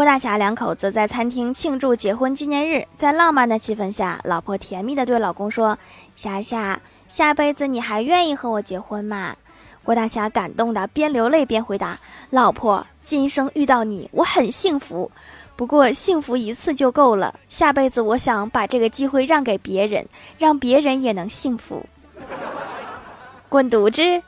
郭大侠两口子在餐厅庆祝结婚纪念日，在浪漫的气氛下，老婆甜蜜地对老公说：“霞霞，下辈子你还愿意和我结婚吗？”郭大侠感动的边流泪边回答：“老婆，今生遇到你，我很幸福。不过幸福一次就够了，下辈子我想把这个机会让给别人，让别人也能幸福。”滚犊子！